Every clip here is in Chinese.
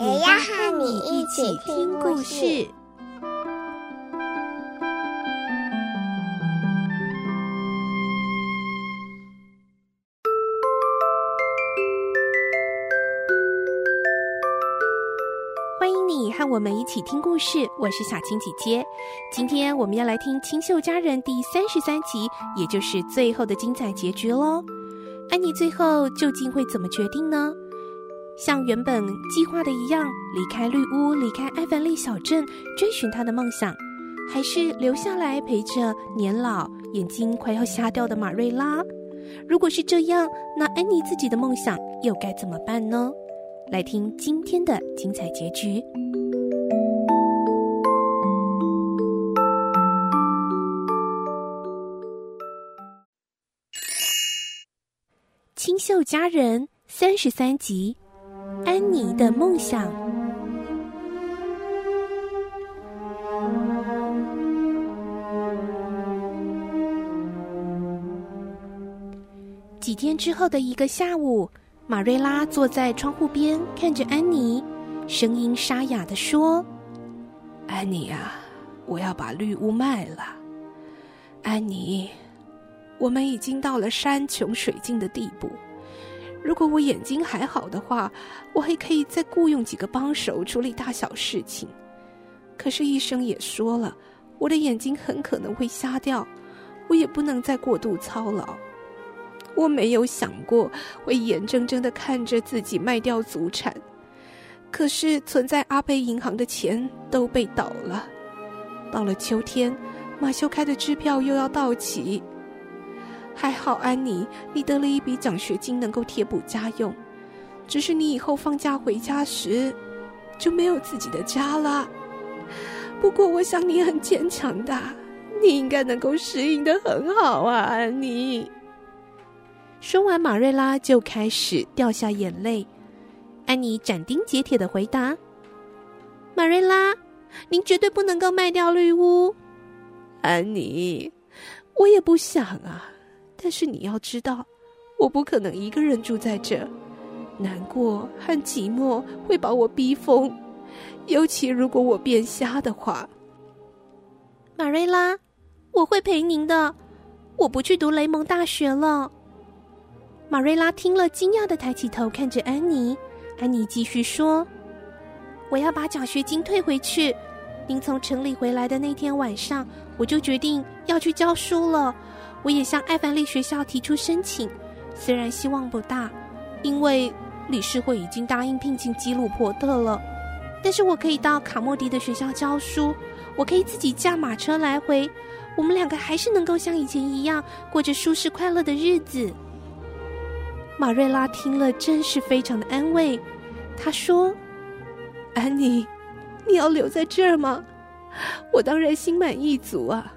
也要和你一起听故事。欢迎你和我们一起听故事，我是小青姐姐。今天我们要来听《清秀佳人》第三十三集，也就是最后的精彩结局喽。安妮最后究竟会怎么决定呢？像原本计划的一样，离开绿屋，离开艾凡利小镇，追寻他的梦想，还是留下来陪着年老、眼睛快要瞎掉的马瑞拉？如果是这样，那安妮自己的梦想又该怎么办呢？来听今天的精彩结局。清秀佳人三十三集。安妮的梦想。几天之后的一个下午，玛瑞拉坐在窗户边，看着安妮，声音沙哑地说：“安妮啊，我要把绿屋卖了。安妮，我们已经到了山穷水尽的地步。”如果我眼睛还好的话，我还可以再雇佣几个帮手处理大小事情。可是医生也说了，我的眼睛很可能会瞎掉，我也不能再过度操劳。我没有想过会眼睁睁的看着自己卖掉祖产，可是存在阿贝银行的钱都被倒了。到了秋天，马修开的支票又要到期。还好，安妮，你得了一笔奖学金，能够贴补家用。只是你以后放假回家时，就没有自己的家了。不过，我想你很坚强的，你应该能够适应得很好啊，安妮。说完，马瑞拉就开始掉下眼泪。安妮斩钉截铁的回答：“马瑞拉，您绝对不能够卖掉绿屋。”安妮，我也不想啊。但是你要知道，我不可能一个人住在这，难过和寂寞会把我逼疯，尤其如果我变瞎的话。马瑞拉，我会陪您的，我不去读雷蒙大学了。马瑞拉听了，惊讶的抬起头看着安妮。安妮继续说：“我要把奖学金退回去。您从城里回来的那天晚上，我就决定要去教书了。”我也向艾凡利学校提出申请，虽然希望不大，因为理事会已经答应聘请吉鲁伯特了，但是我可以到卡莫迪的学校教书，我可以自己驾马车来回，我们两个还是能够像以前一样过着舒适快乐的日子。马瑞拉听了真是非常的安慰，她说：“安妮，你要留在这儿吗？我当然心满意足啊，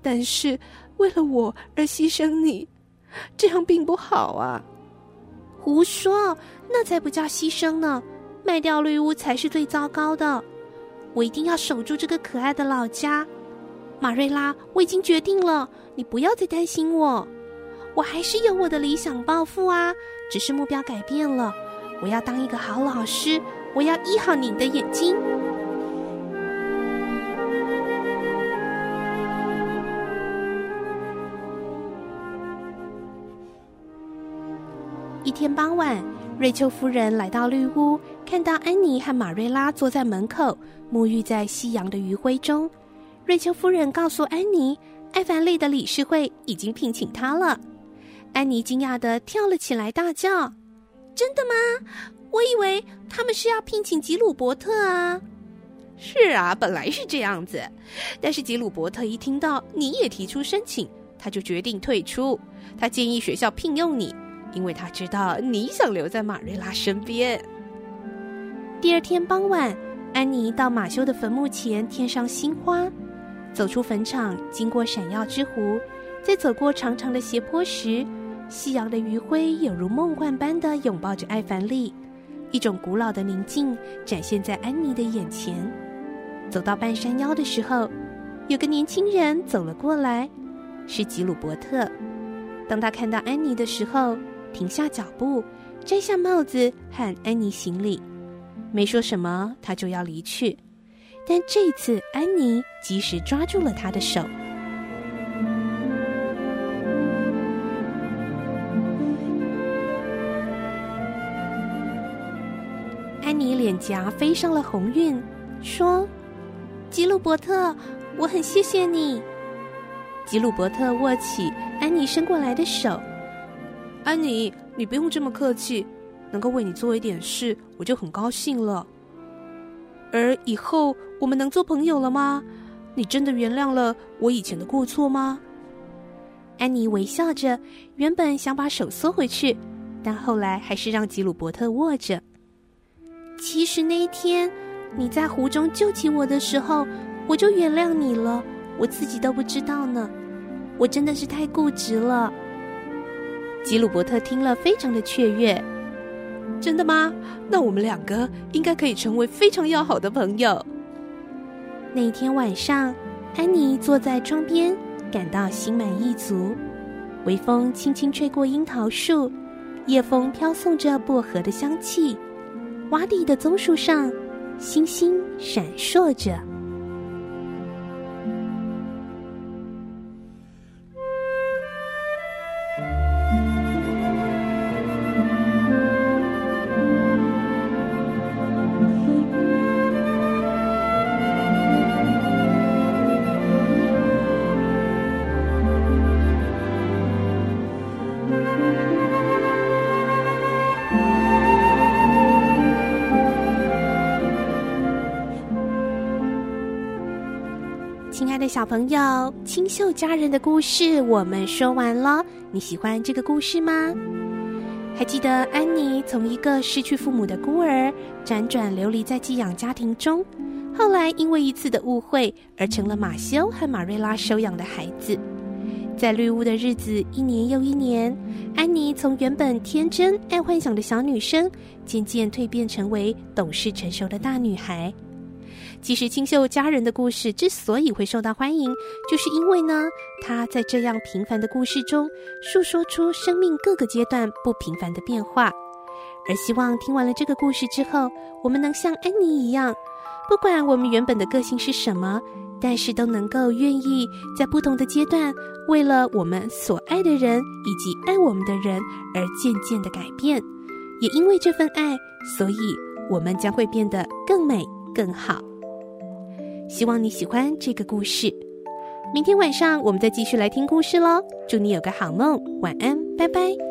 但是。”为了我而牺牲你，这样并不好啊！胡说，那才不叫牺牲呢！卖掉绿屋才是最糟糕的。我一定要守住这个可爱的老家，马瑞拉，我已经决定了，你不要再担心我。我还是有我的理想抱负啊，只是目标改变了。我要当一个好老师，我要医好你的眼睛。天傍晚，瑞秋夫人来到绿屋，看到安妮和玛瑞拉坐在门口，沐浴在夕阳的余晖中。瑞秋夫人告诉安妮，艾凡利的理事会已经聘请她了。安妮惊讶地跳了起来，大叫：“真的吗？我以为他们是要聘请吉鲁伯特啊！”“是啊，本来是这样子，但是吉鲁伯特一听到你也提出申请，他就决定退出。他建议学校聘用你。”因为他知道你想留在马瑞拉身边。第二天傍晚，安妮到马修的坟墓前添上新花，走出坟场，经过闪耀之湖，在走过长长的斜坡时，夕阳的余晖有如梦幻般的拥抱着艾凡利，一种古老的宁静展现在安妮的眼前。走到半山腰的时候，有个年轻人走了过来，是吉鲁伯特。当他看到安妮的时候，停下脚步，摘下帽子和安妮行礼，没说什么，他就要离去。但这次，安妮及时抓住了他的手。安妮脸颊飞上了红晕，说：“吉鲁伯特，我很谢谢你。”吉鲁伯特握起安妮伸过来的手。安妮，你不用这么客气，能够为你做一点事，我就很高兴了。而以后我们能做朋友了吗？你真的原谅了我以前的过错吗？安妮微笑着，原本想把手缩回去，但后来还是让吉鲁伯特握着。其实那一天你在湖中救起我的时候，我就原谅你了，我自己都不知道呢。我真的是太固执了。吉鲁伯特听了，非常的雀跃。真的吗？那我们两个应该可以成为非常要好的朋友。那一天晚上，安妮坐在窗边，感到心满意足。微风轻轻吹过樱桃树，夜风飘送着薄荷的香气。洼地的棕树上，星星闪烁着。小朋友，清秀佳人的故事我们说完了。你喜欢这个故事吗？还记得安妮从一个失去父母的孤儿，辗转流离在寄养家庭中，后来因为一次的误会而成了马修和玛瑞拉收养的孩子。在绿屋的日子一年又一年，安妮从原本天真爱幻想的小女生，渐渐蜕变成为懂事成熟的大女孩。其实，清秀佳人的故事之所以会受到欢迎，就是因为呢，她在这样平凡的故事中，诉说出生命各个阶段不平凡的变化。而希望听完了这个故事之后，我们能像安妮一样，不管我们原本的个性是什么，但是都能够愿意在不同的阶段，为了我们所爱的人以及爱我们的人而渐渐的改变。也因为这份爱，所以我们将会变得更美更好。希望你喜欢这个故事。明天晚上我们再继续来听故事喽。祝你有个好梦，晚安，拜拜。